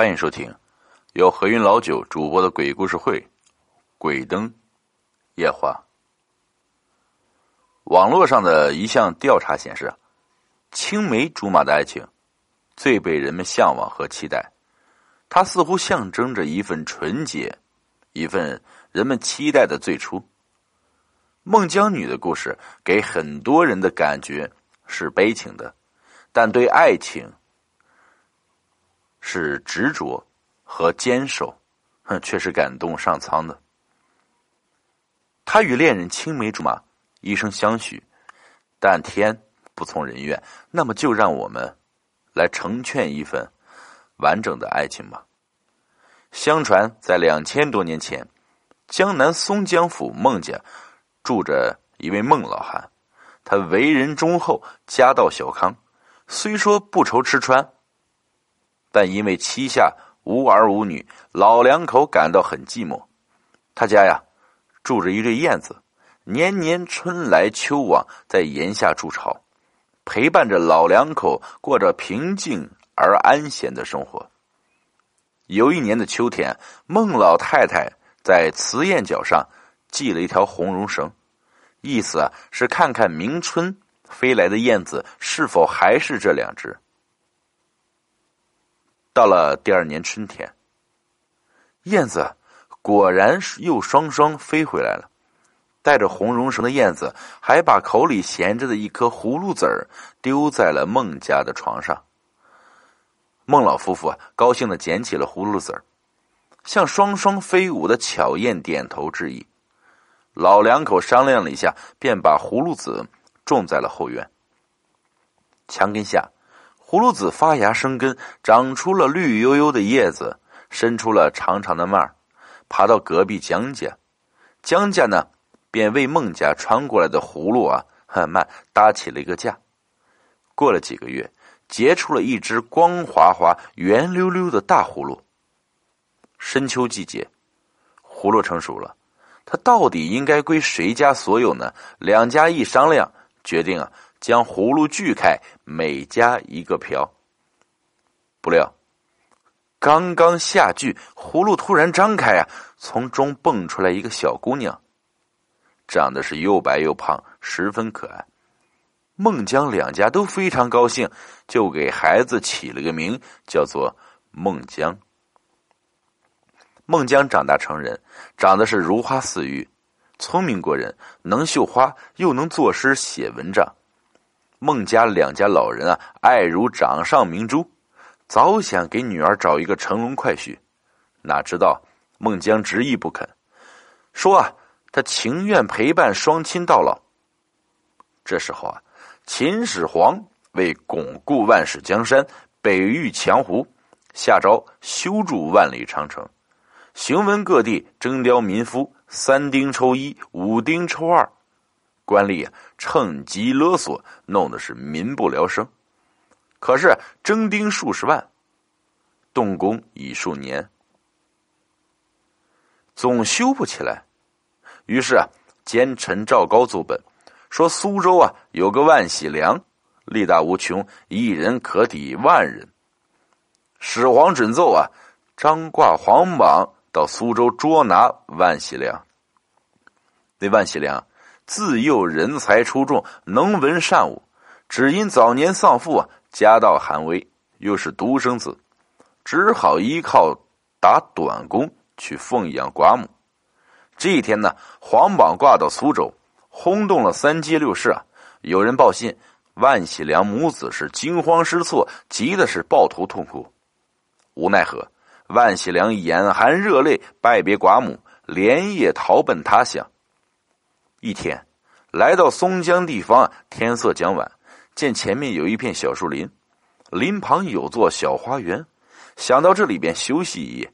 欢迎收听由何云老九主播的鬼故事会《鬼灯夜话》。网络上的一项调查显示，青梅竹马的爱情最被人们向往和期待，它似乎象征着一份纯洁，一份人们期待的最初。孟姜女的故事给很多人的感觉是悲情的，但对爱情。是执着和坚守，哼，却是感动上苍的。他与恋人青梅竹马，一生相许，但天不从人愿。那么，就让我们来成全一份完整的爱情吧。相传，在两千多年前，江南松江府孟家住着一位孟老汉，他为人忠厚，家道小康，虽说不愁吃穿。但因为膝下无儿无女，老两口感到很寂寞。他家呀，住着一对燕子，年年春来秋往，在檐下筑巢，陪伴着老两口，过着平静而安闲的生活。有一年的秋天，孟老太太在雌燕脚上系了一条红绒绳，意思啊是看看明春飞来的燕子是否还是这两只。到了第二年春天，燕子果然又双双飞回来了。带着红绒绳的燕子还把口里衔着的一颗葫芦籽儿丢在了孟家的床上。孟老夫妇，高兴的捡起了葫芦籽儿，向双双飞舞的巧燕点头致意。老两口商量了一下，便把葫芦籽种在了后院墙根下。葫芦籽发芽生根，长出了绿油油的叶子，伸出了长长的蔓儿，爬到隔壁江家。江家呢，便为孟家传过来的葫芦啊很慢搭起了一个架。过了几个月，结出了一只光滑滑、圆溜溜的大葫芦。深秋季节，葫芦成熟了，它到底应该归谁家所有呢？两家一商量，决定啊。将葫芦锯开，每家一个瓢。不料，刚刚下锯，葫芦突然张开啊，从中蹦出来一个小姑娘，长得是又白又胖，十分可爱。孟姜两家都非常高兴，就给孩子起了个名，叫做孟姜。孟姜长大成人，长得是如花似玉，聪明过人，能绣花，又能作诗写文章。孟家两家老人啊，爱如掌上明珠，早想给女儿找一个乘龙快婿，哪知道孟姜执意不肯，说啊，他情愿陪伴双亲到老。这时候啊，秦始皇为巩固万世江山，北御强胡，下诏修筑万里长城，行文各地征调民夫，三丁抽一，五丁抽二。官吏，趁机勒索，弄得是民不聊生。可是征兵数十万，动工已数年，总修不起来。于是啊，奸臣赵高奏本，说苏州啊有个万喜良，力大无穷，一人可抵万人。始皇准奏啊，张挂皇榜到苏州捉拿万喜良。那万喜良。自幼人才出众，能文善武，只因早年丧父啊，家道寒微，又是独生子，只好依靠打短工去奉养寡母。这一天呢，皇榜挂到苏州，轰动了三街六市啊！有人报信，万喜良母子是惊慌失措，急的是抱头痛哭。无奈何，万喜良眼含热泪，拜别寡母，连夜逃奔他乡。一天，来到松江地方，天色将晚，见前面有一片小树林，林旁有座小花园，想到这里便休息一夜。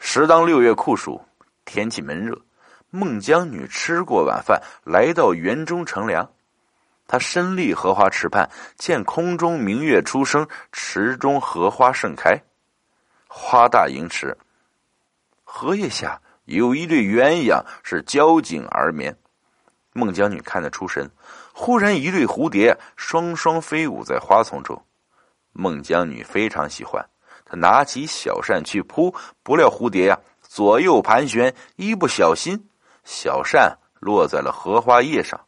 时当六月酷暑，天气闷热，孟姜女吃过晚饭，来到园中乘凉。她身立荷花池畔，见空中明月初升，池中荷花盛开，花大盈池。荷叶下有一对鸳鸯，是交颈而眠。孟姜女看得出神，忽然一对蝴蝶双双飞舞在花丛中，孟姜女非常喜欢，她拿起小扇去扑，不料蝴蝶呀左右盘旋，一不小心，小扇落在了荷花叶上。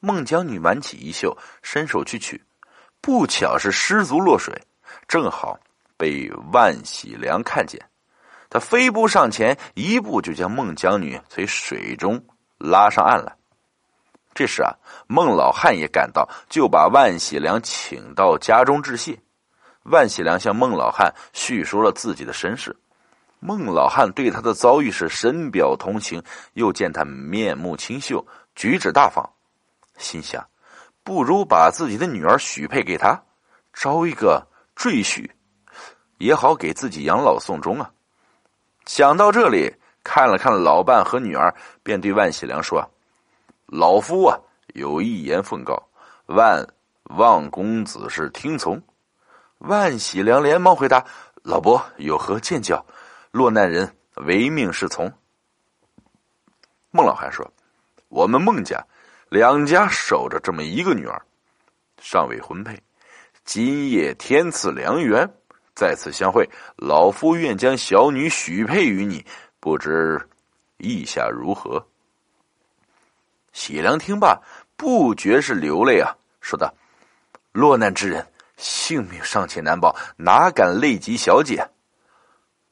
孟姜女挽起衣袖，伸手去取，不巧是失足落水，正好被万喜良看见。他飞步上前，一步就将孟姜女从水中拉上岸来。这时啊，孟老汉也赶到，就把万喜良请到家中致谢。万喜良向孟老汉叙述了自己的身世，孟老汉对他的遭遇是深表同情，又见他面目清秀，举止大方。心想，不如把自己的女儿许配给他，招一个赘婿，也好给自己养老送终啊。想到这里，看了看老伴和女儿，便对万喜良说：“老夫啊，有一言奉告，万望公子是听从。”万喜良连忙回答：“老伯有何见教？落难人唯命是从。”孟老汉说：“我们孟家。”两家守着这么一个女儿，尚未婚配。今夜天赐良缘，再次相会，老夫愿将小女许配于你，不知意下如何？喜良听罢，不觉是流泪啊，说道：“落难之人，性命尚且难保，哪敢累及小姐？”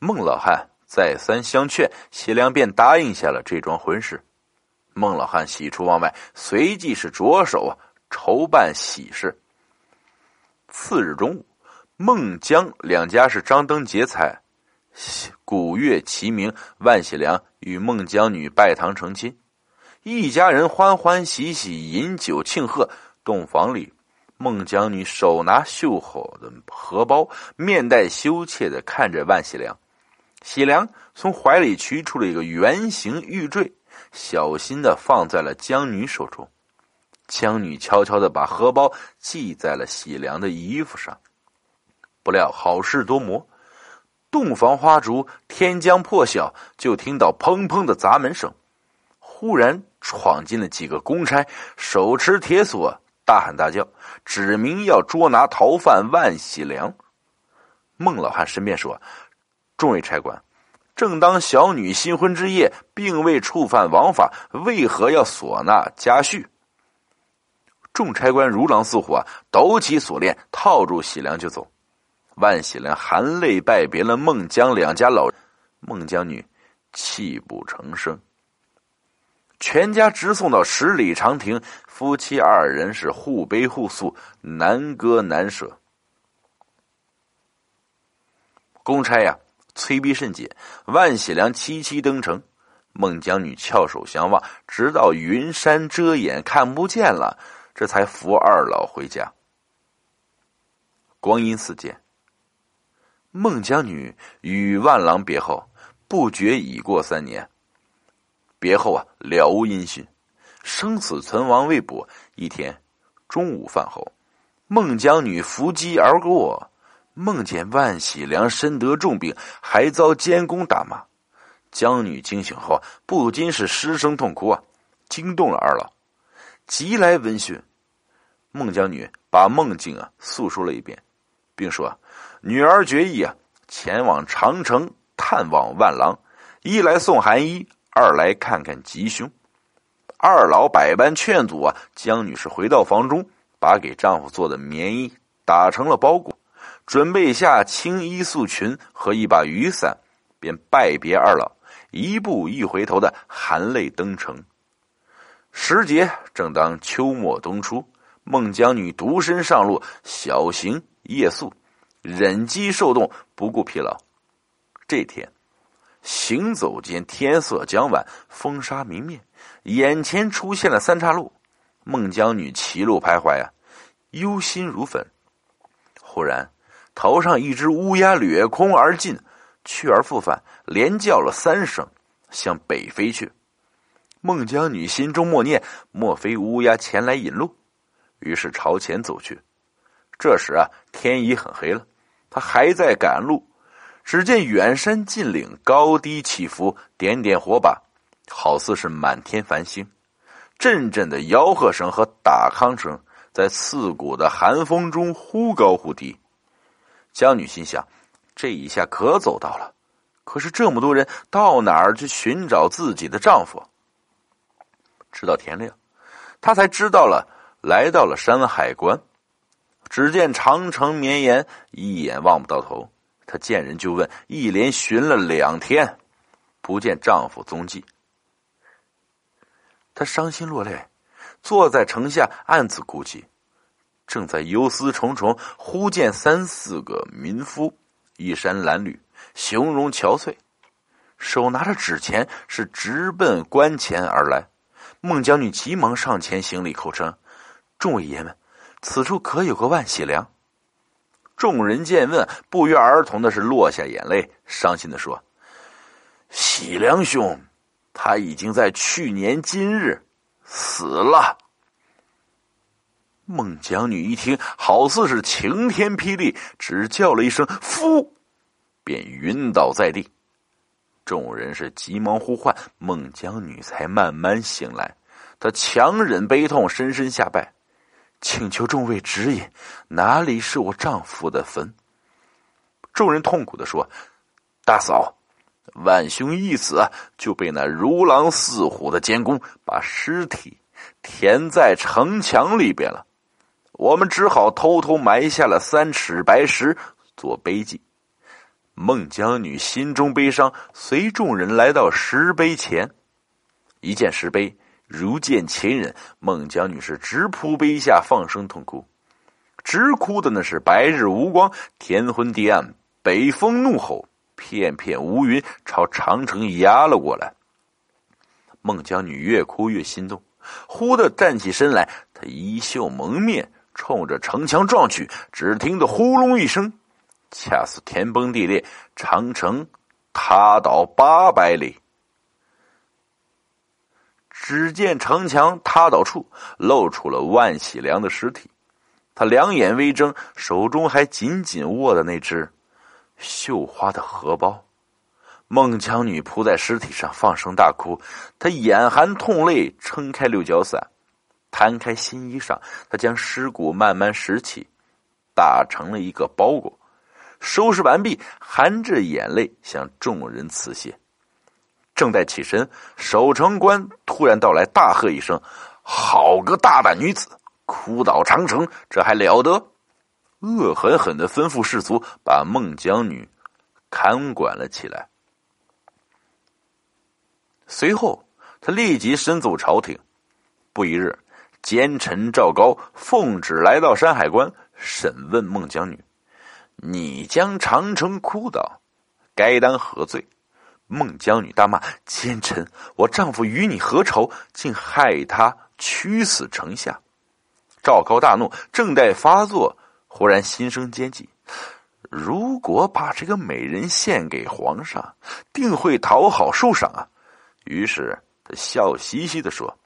孟老汉再三相劝，喜良便答应下了这桩婚事。孟老汉喜出望外，随即是着手筹办喜事。次日中午，孟姜两家是张灯结彩，古乐齐鸣。万喜良与孟姜女拜堂成亲，一家人欢欢喜喜饮酒庆贺。洞房里，孟姜女手拿绣好的荷包，面带羞怯的看着万喜良。喜良从怀里取出了一个圆形玉坠。小心的放在了姜女手中，姜女悄悄的把荷包系在了喜良的衣服上。不料好事多磨，洞房花烛，天将破晓，就听到砰砰的砸门声。忽然闯进了几个公差，手持铁锁，大喊大叫，指明要捉拿逃犯万喜良。孟老汉申辩说：“众位差官。”正当小女新婚之夜，并未触犯王法，为何要唢呐家婿？众差官如狼似虎啊，抖起锁链，套住喜良就走。万喜良含泪拜别了孟姜两家老人，孟姜女泣不成声。全家直送到十里长亭，夫妻二人是互悲互诉，难割难舍。公差呀。催逼甚紧，万喜良凄凄登城，孟姜女翘首相望，直到云山遮眼看不见了，这才扶二老回家。光阴似箭，孟姜女与万郎别后，不觉已过三年。别后啊，了无音讯，生死存亡未卜。一天中午饭后，孟姜女伏机而过。梦见万喜良身得重病，还遭监工打骂。姜女惊醒后，不禁是失声痛哭啊，惊动了二老，急来闻讯。孟姜女把梦境啊诉说了一遍，并说：“女儿决意啊，前往长城探望万郎，一来送寒衣，二来看看吉凶。”二老百般劝阻啊，江女士回到房中，把给丈夫做的棉衣打成了包裹。准备下青衣素裙和一把雨伞，便拜别二老，一步一回头的含泪登城。时节正当秋末冬初，孟姜女独身上路，小行夜宿，忍饥受冻，不顾疲劳。这天，行走间天色将晚，风沙明灭，眼前出现了三岔路。孟姜女歧路徘徊啊，忧心如焚。忽然。头上一只乌鸦掠空而进，去而复返，连叫了三声，向北飞去。孟姜女心中默念：莫非乌鸦前来引路？于是朝前走去。这时啊，天已很黑了，他还在赶路。只见远山近岭，高低起伏，点点火把，好似是满天繁星。阵阵的吆喝声和打康声，在刺骨的寒风中忽高忽低。江女心想，这一下可走到了。可是这么多人，到哪儿去寻找自己的丈夫？直到天亮，她才知道了，来到了山海关。只见长城绵延，一眼望不到头。她见人就问，一连寻了两天，不见丈夫踪迹。她伤心落泪，坐在城下暗自哭泣。正在忧思重重，忽见三四个民夫，衣衫褴褛，形容憔悴，手拿着纸钱，是直奔关前而来。孟姜女急忙上前行礼，口称：“众位爷们，此处可有个万喜良？”众人见问，不约而同的是落下眼泪，伤心的说：“喜良兄，他已经在去年今日死了。”孟姜女一听，好似是晴天霹雳，只叫了一声“夫”，便晕倒在地。众人是急忙呼唤，孟姜女才慢慢醒来。她强忍悲痛，深深下拜，请求众位指引，哪里是我丈夫的坟？众人痛苦的说：“大嫂，万兄一死，就被那如狼似虎的监工把尸体填在城墙里边了。”我们只好偷偷埋下了三尺白石做碑记。孟姜女心中悲伤，随众人来到石碑前，一见石碑，如见亲人。孟姜女是直扑碑下，放声痛哭，直哭的那是白日无光，天昏地暗，北风怒吼，片片乌云朝长城压了过来。孟姜女越哭越心动，忽的站起身来，她衣袖蒙面。冲着城墙撞去，只听得呼隆一声，恰似天崩地裂，长城塌倒八百里。只见城墙塌倒处露出了万喜良的尸体，他两眼微睁，手中还紧紧握着那只绣花的荷包。孟姜女扑在尸体上，放声大哭，她眼含痛泪，撑开六角伞。摊开新衣裳，她将尸骨慢慢拾起，打成了一个包裹，收拾完毕，含着眼泪向众人辞谢。正在起身，守城官突然到来，大喝一声：“好个大胆女子，哭倒长城，这还了得！”恶狠狠的吩咐士卒把孟姜女看管了起来。随后，他立即身走朝廷。不一日。奸臣赵高奉旨来到山海关审问孟姜女：“你将长城哭倒，该当何罪？”孟姜女大骂：“奸臣！我丈夫与你何仇？竟害他屈死城下！”赵高大怒，正待发作，忽然心生奸计：如果把这个美人献给皇上，定会讨好受赏啊！于是他笑嘻嘻的说。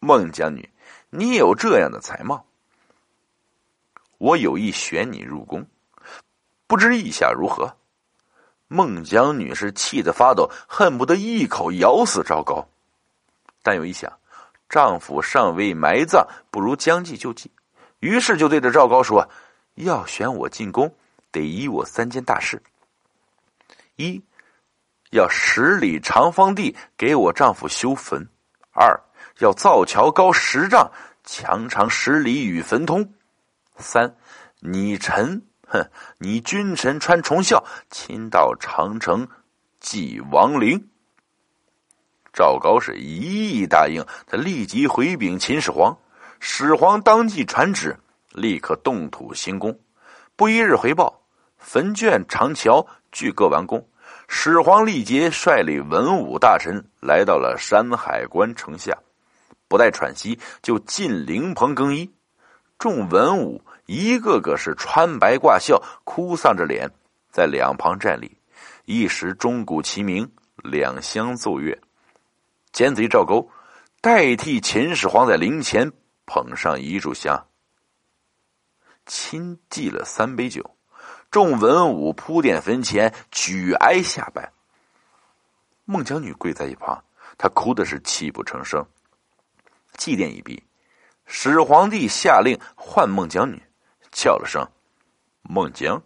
孟姜女，你有这样的才貌，我有意选你入宫，不知意下如何？孟姜女是气得发抖，恨不得一口咬死赵高。但又一想，丈夫尚未埋葬，不如将计就计，于是就对着赵高说：“要选我进宫，得依我三件大事：一要十里长方地给我丈夫修坟；二。”要造桥高十丈，墙长十里与坟通。三，你臣，哼，你君臣穿重孝，亲到长城祭亡灵。赵高是一一答应，他立即回禀秦始皇，始皇当即传旨，立刻动土兴工。不一日回报，坟卷长桥俱各完工。始皇立即率领文武大臣来到了山海关城下。不待喘息，就进灵棚更衣。众文武一个个是穿白挂孝，哭丧着脸，在两旁站立。一时钟鼓齐鸣，两相奏乐。奸贼赵构代替秦始皇在灵前捧上一炷香，亲祭了三杯酒。众文武铺垫坟前，举哀下拜。孟姜女跪在一旁，她哭的是泣不成声。祭奠一毕，始皇帝下令唤孟姜女，叫了声：“孟姜，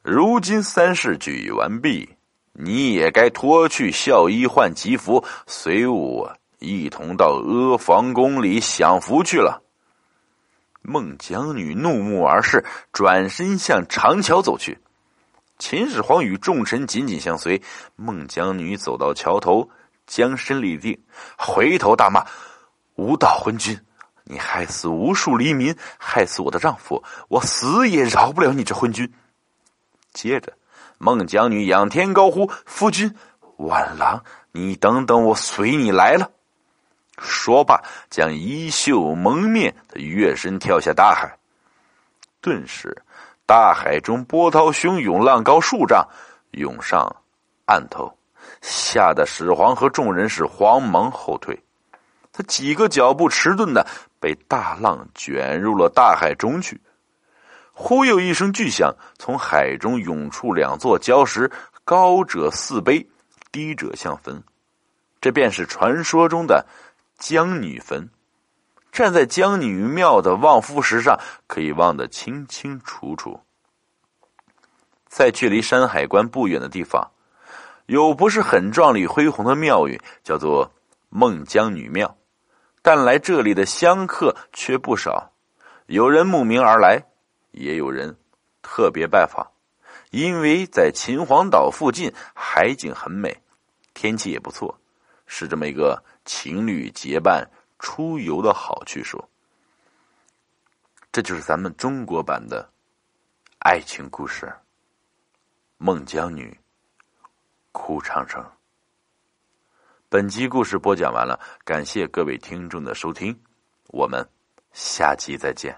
如今三事俱完毕，你也该脱去孝衣换吉服，随我一同到阿房宫里享福去了。孟姜女怒目而视，转身向长桥走去。秦始皇与众臣紧紧相随。孟姜女走到桥头，将身立定，回头大骂：“无道昏君！你害死无数黎民，害死我的丈夫，我死也饶不了你这昏君！”接着，孟姜女仰天高呼：“夫君，晚郎，你等等，我随你来了。”说罢，将衣袖蒙面，他跃身跳下大海。顿时，大海中波涛汹涌，浪高数丈，涌上岸头，吓得始皇和众人是慌忙后退。他几个脚步迟钝的，被大浪卷入了大海中去。忽又一声巨响，从海中涌出两座礁石，高者似碑，低者像坟。这便是传说中的。江女坟，站在江女庙的望夫石上，可以望得清清楚楚。在距离山海关不远的地方，有不是很壮丽恢宏的庙宇，叫做孟姜女庙，但来这里的香客却不少。有人慕名而来，也有人特别拜访，因为在秦皇岛附近，海景很美，天气也不错，是这么一个。情侣结伴出游的好去处，这就是咱们中国版的爱情故事《孟姜女哭长城》。本集故事播讲完了，感谢各位听众的收听，我们下集再见。